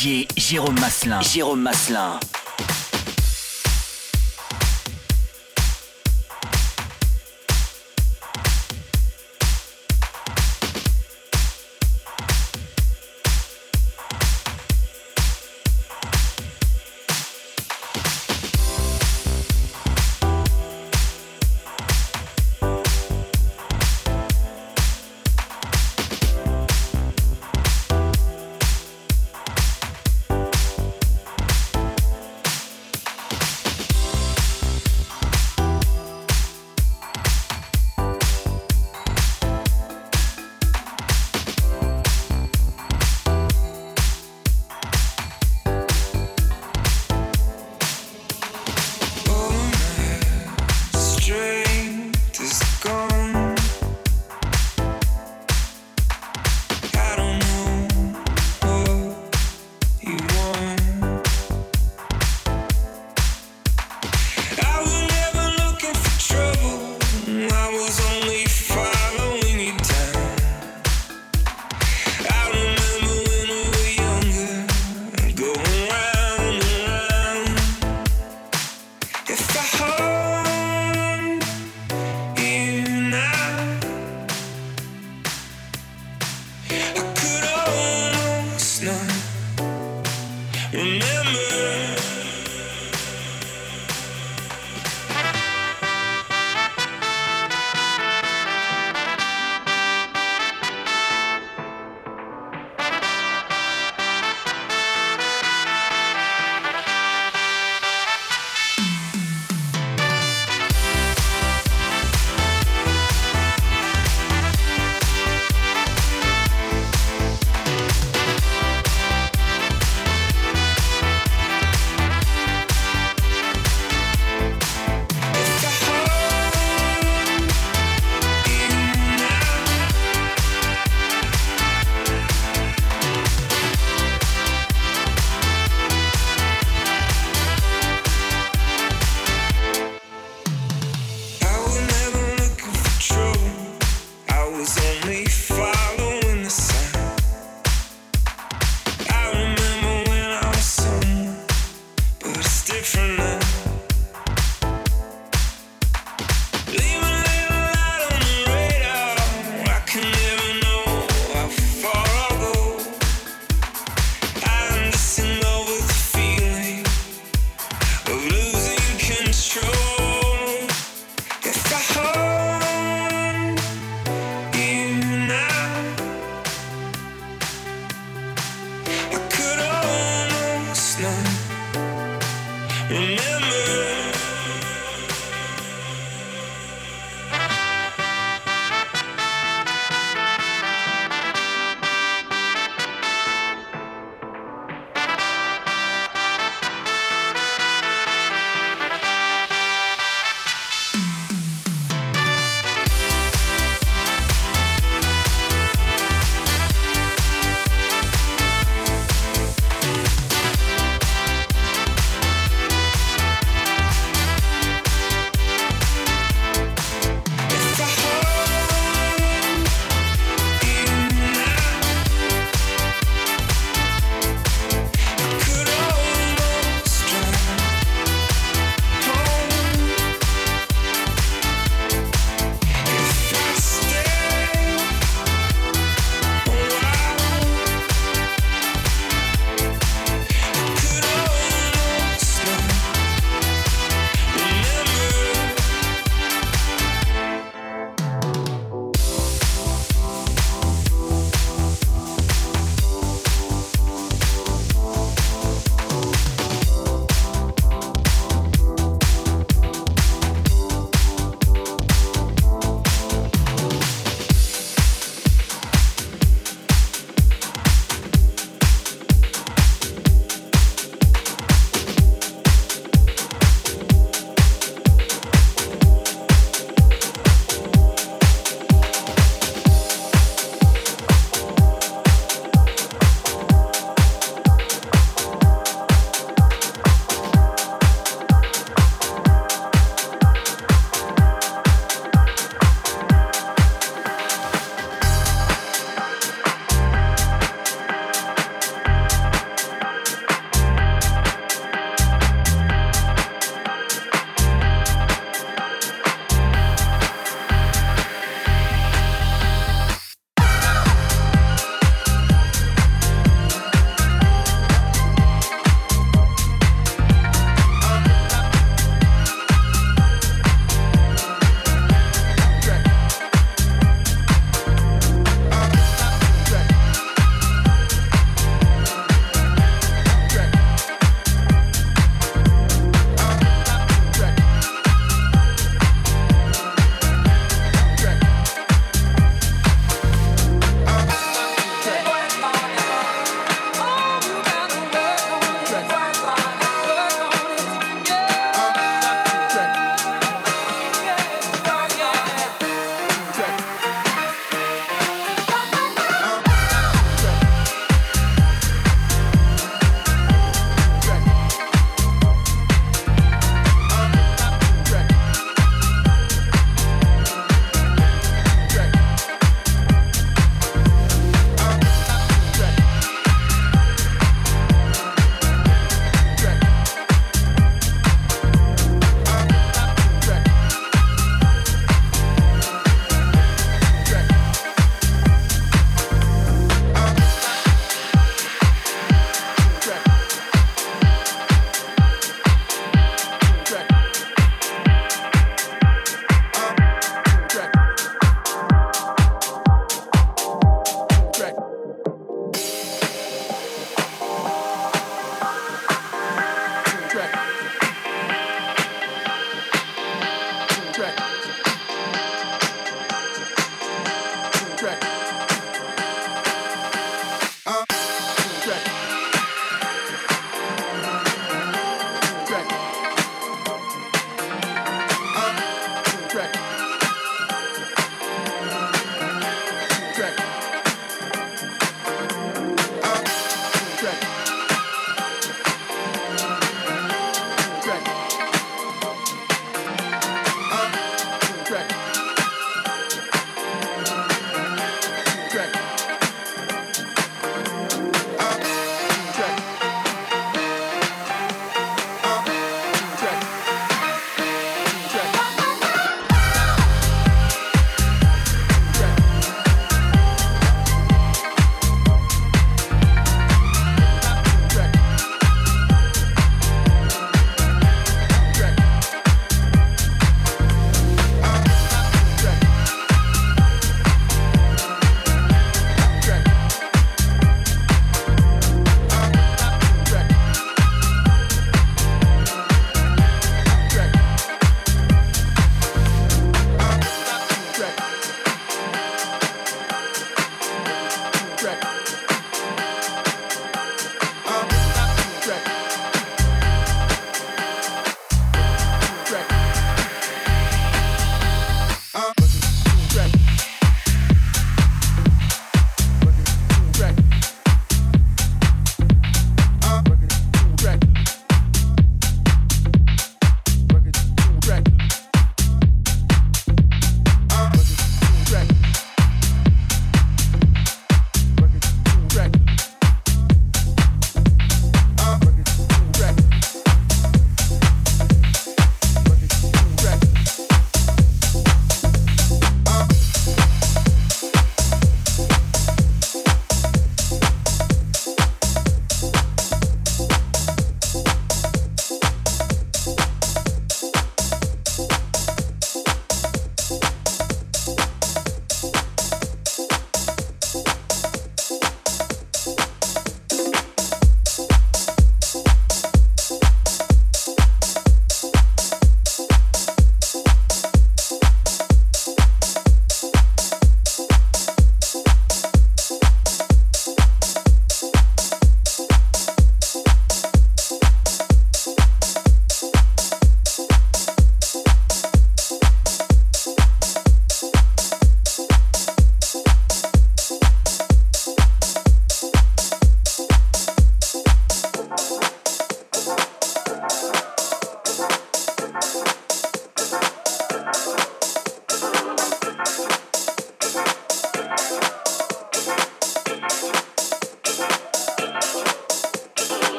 DJ Jérôme Maslin. Jérôme Maslin.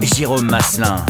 Jérôme Maslin.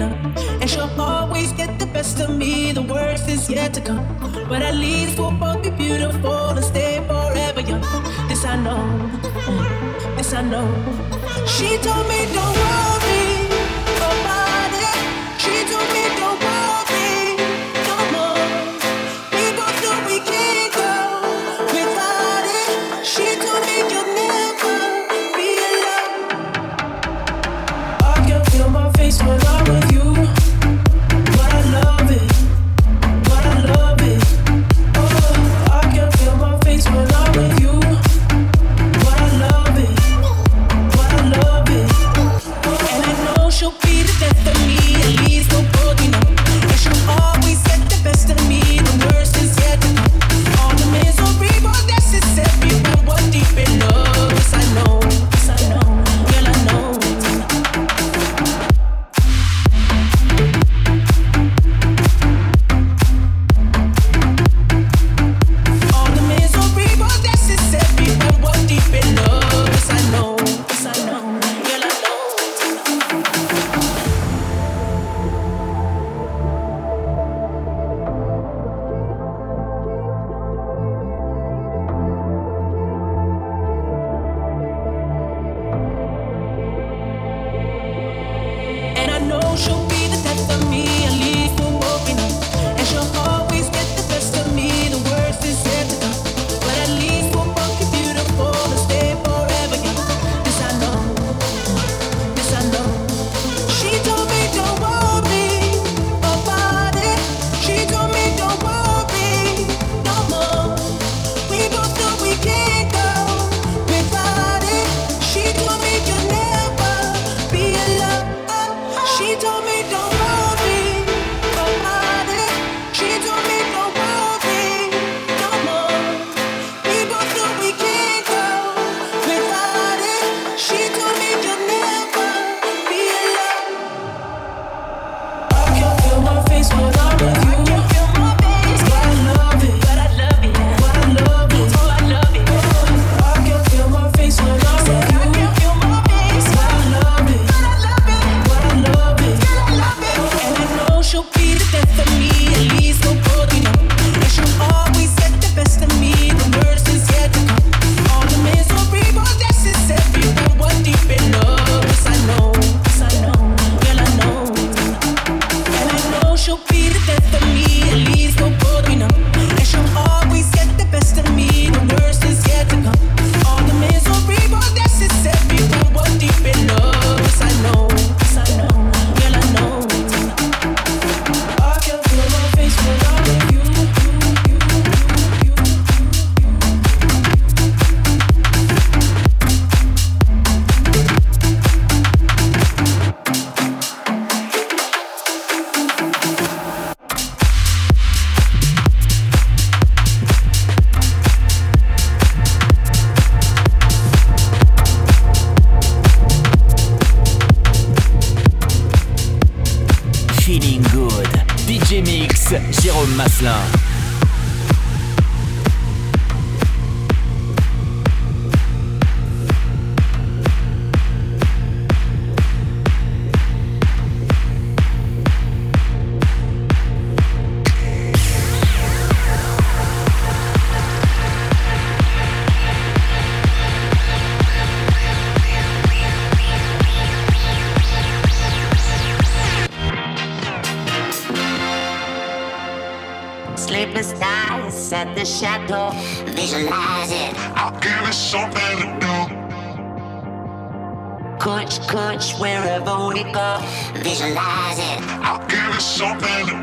And she'll always get the best of me, the worst is yet to come. But at least we'll both be beautiful and stay forever young. This I know, this I know. She told me, don't worry. Something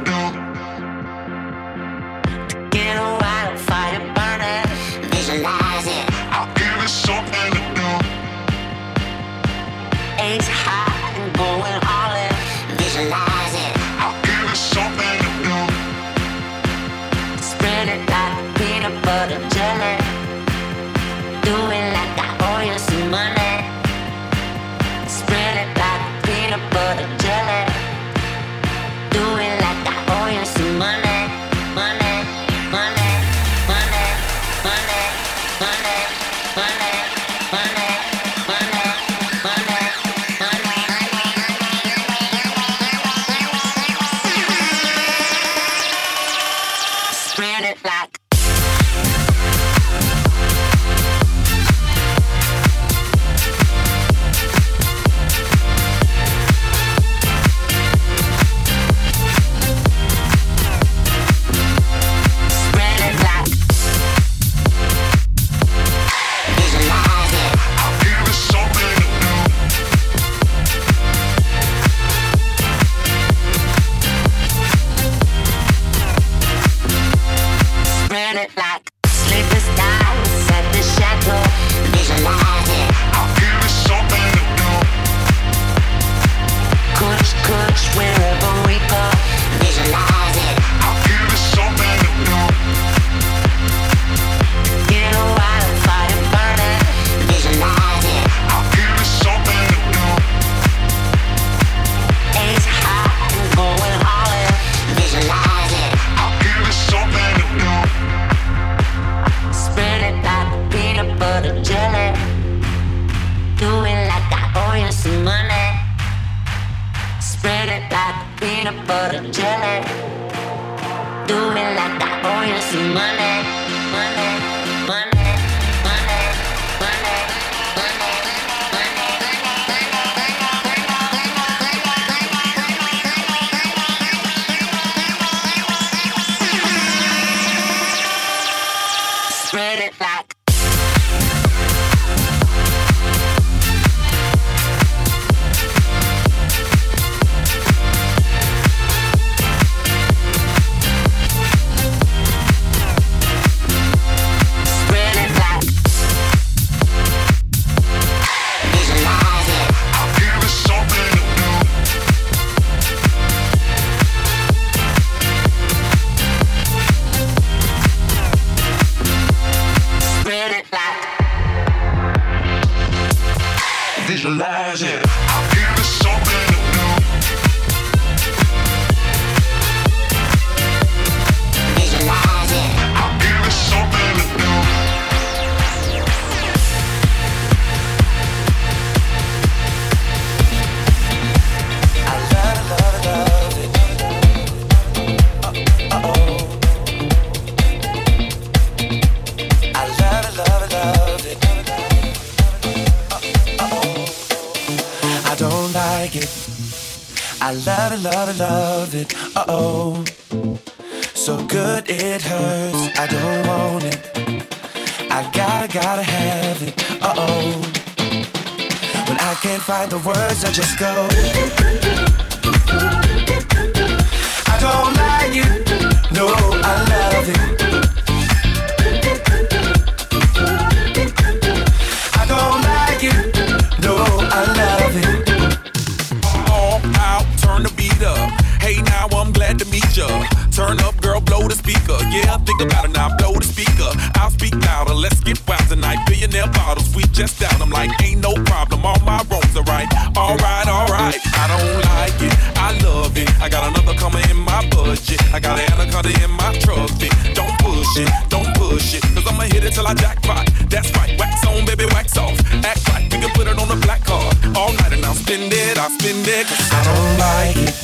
in my budget. I got an anaconda in my truck. push it. Cause I'ma hit it till I jackpot. That's right, wax on, baby, wax off. Act right, we can put it on the black card. All night and I'll spend it, I'll spend it. Cause I don't like it.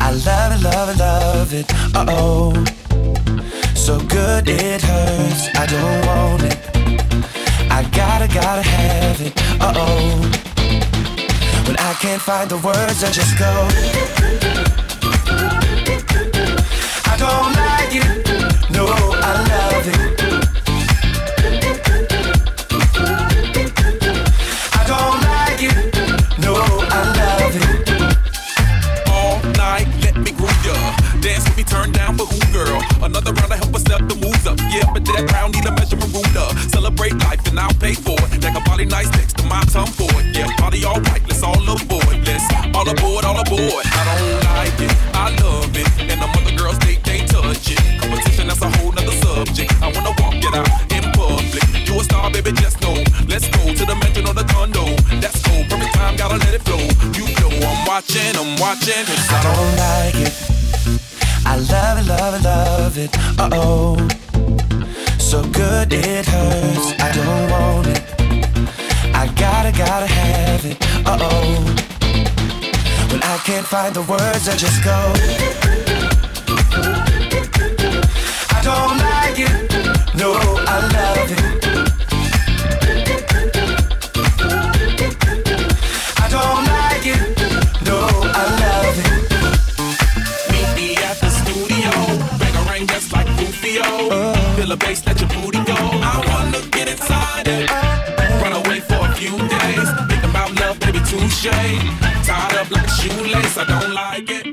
I love it, love it, love it. Uh oh. So good it hurts. I don't want it. I gotta, gotta have it. Uh oh. When I can't find the words, I just go. I don't like it. No, I love it. I don't like it. No, I love it. all night. Let me groove ya. Dance with me, turn down for who, girl? Another round to help us step the moves up. Yeah, but that need a ruler. Celebrate life and I'll pay for a body nice next to my for it. Yeah, party all right, let's all aboard. Let's all aboard, all aboard. I don't watching, I'm watching. Cause I don't like it. I love it, love it, love it. Uh oh. So good it hurts. I don't want it. I gotta, gotta have it. Uh oh. When I can't find the words, I just go. I don't like it. No, I love it. The bass, let your booty go. I wanna get inside it. Run away for a few days. Think about love, baby, touche. Tied up like a shoelace. I don't like it.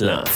Masselin.